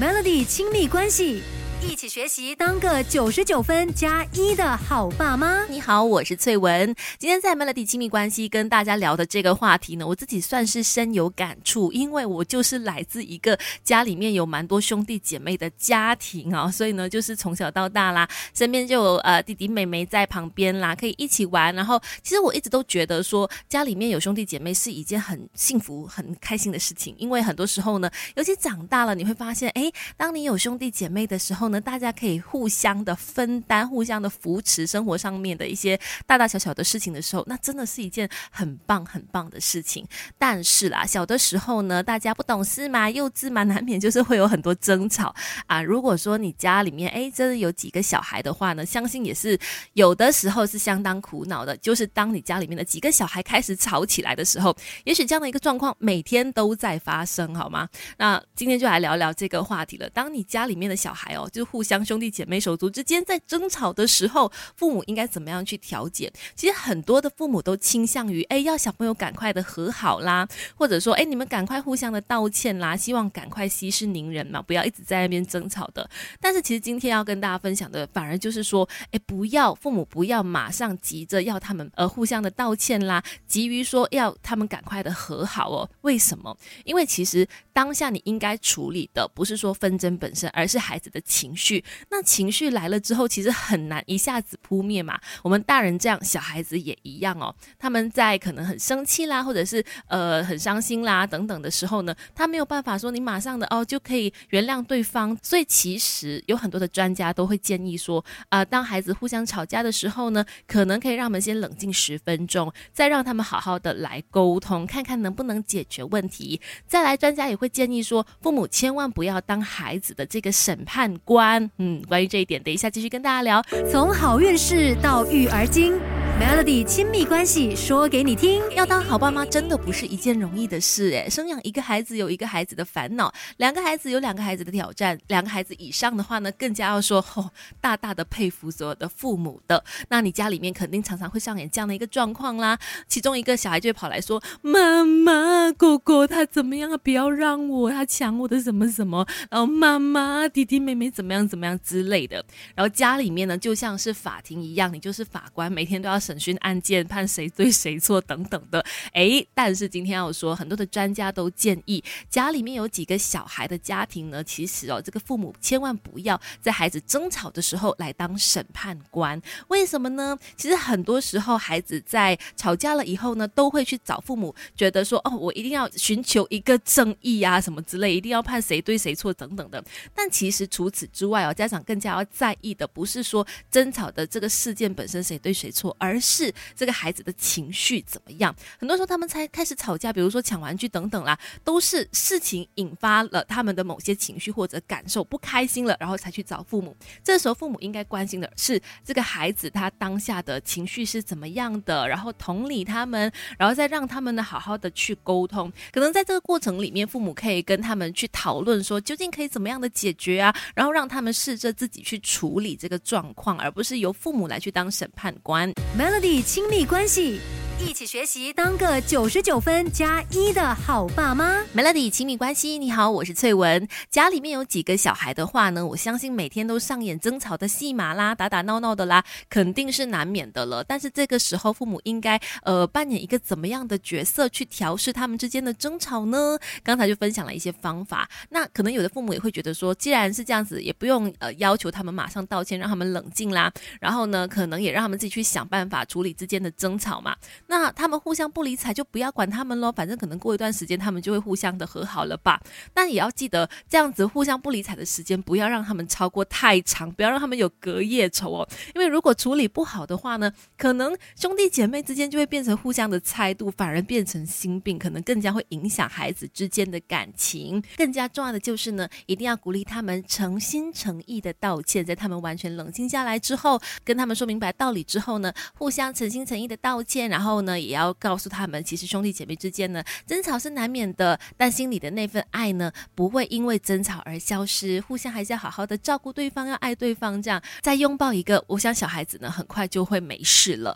Melody 亲密关系。一起学习，当个九十九分加一的好爸妈。你好，我是翠文。今天在 Melody 亲密关系跟大家聊的这个话题呢，我自己算是深有感触，因为我就是来自一个家里面有蛮多兄弟姐妹的家庭啊，所以呢，就是从小到大啦，身边就有呃弟弟妹妹在旁边啦，可以一起玩。然后，其实我一直都觉得说，家里面有兄弟姐妹是一件很幸福、很开心的事情，因为很多时候呢，尤其长大了，你会发现，哎，当你有兄弟姐妹的时候。那大家可以互相的分担、互相的扶持，生活上面的一些大大小小的事情的时候，那真的是一件很棒、很棒的事情。但是啦，小的时候呢，大家不懂事嘛，幼稚嘛，难免就是会有很多争吵啊。如果说你家里面哎，真的有几个小孩的话呢，相信也是有的时候是相当苦恼的。就是当你家里面的几个小孩开始吵起来的时候，也许这样的一个状况每天都在发生，好吗？那今天就来聊聊这个话题了。当你家里面的小孩哦，就互相兄弟姐妹手足之间在争吵的时候，父母应该怎么样去调解？其实很多的父母都倾向于，哎，要小朋友赶快的和好啦，或者说，哎，你们赶快互相的道歉啦，希望赶快息事宁人嘛，不要一直在那边争吵的。但是其实今天要跟大家分享的，反而就是说，哎，不要父母不要马上急着要他们呃互相的道歉啦，急于说要他们赶快的和好哦。为什么？因为其实当下你应该处理的不是说纷争本身，而是孩子的情。情绪，那情绪来了之后，其实很难一下子扑灭嘛。我们大人这样，小孩子也一样哦。他们在可能很生气啦，或者是呃很伤心啦等等的时候呢，他没有办法说你马上的哦就可以原谅对方。所以其实有很多的专家都会建议说，啊，当孩子互相吵架的时候呢，可能可以让我们先冷静十分钟，再让他们好好的来沟通，看看能不能解决问题。再来，专家也会建议说，父母千万不要当孩子的这个审判官。关嗯，关于这一点，等一下继续跟大家聊。从好运势到育儿经。Melody 亲密关系说给你听，要当好爸妈真的不是一件容易的事诶。生养一个孩子有一个孩子的烦恼，两个孩子有两个孩子的挑战，两个孩子以上的话呢，更加要说哦，大大的佩服所有的父母的。那你家里面肯定常常会上演这样的一个状况啦，其中一个小孩就会跑来说：“妈妈，哥哥他怎么样啊？不要让我，他抢我的什么什么。”然后妈妈，弟弟妹妹怎么样怎么样之类的。然后家里面呢，就像是法庭一样，你就是法官，每天都要审。讯案件判谁对谁错等等的，哎，但是今天要说，很多的专家都建议，家里面有几个小孩的家庭呢，其实哦，这个父母千万不要在孩子争吵的时候来当审判官。为什么呢？其实很多时候孩子在吵架了以后呢，都会去找父母，觉得说哦，我一定要寻求一个正义啊，什么之类，一定要判谁对谁错等等的。但其实除此之外哦，家长更加要在意的不是说争吵的这个事件本身谁对谁错，而是这个孩子的情绪怎么样？很多时候他们才开始吵架，比如说抢玩具等等啦，都是事情引发了他们的某些情绪或者感受不开心了，然后才去找父母。这时候父母应该关心的是这个孩子他当下的情绪是怎么样的，然后同理他们，然后再让他们呢好好的去沟通。可能在这个过程里面，父母可以跟他们去讨论说，究竟可以怎么样的解决啊？然后让他们试着自己去处理这个状况，而不是由父母来去当审判官。Melody 亲密关系。一起学习，当个九十九分加一的好爸妈。Melody 亲密关系，你好，我是翠文。家里面有几个小孩的话呢，我相信每天都上演争吵的戏码啦，打打闹闹的啦，肯定是难免的了。但是这个时候，父母应该呃扮演一个怎么样的角色去调试他们之间的争吵呢？刚才就分享了一些方法。那可能有的父母也会觉得说，既然是这样子，也不用呃要求他们马上道歉，让他们冷静啦。然后呢，可能也让他们自己去想办法处理之间的争吵嘛。那他们互相不理睬，就不要管他们喽。反正可能过一段时间，他们就会互相的和好了吧。那也要记得，这样子互相不理睬的时间，不要让他们超过太长，不要让他们有隔夜仇哦。因为如果处理不好的话呢，可能兄弟姐妹之间就会变成互相的猜度，反而变成心病，可能更加会影响孩子之间的感情。更加重要的就是呢，一定要鼓励他们诚心诚意的道歉，在他们完全冷静下来之后，跟他们说明白道理之后呢，互相诚心诚意的道歉，然后后呢，也。要告诉他们，其实兄弟姐妹之间呢，争吵是难免的，但心里的那份爱呢，不会因为争吵而消失。互相还是要好好的照顾对方，要爱对方，这样再拥抱一个，我想小孩子呢，很快就会没事了。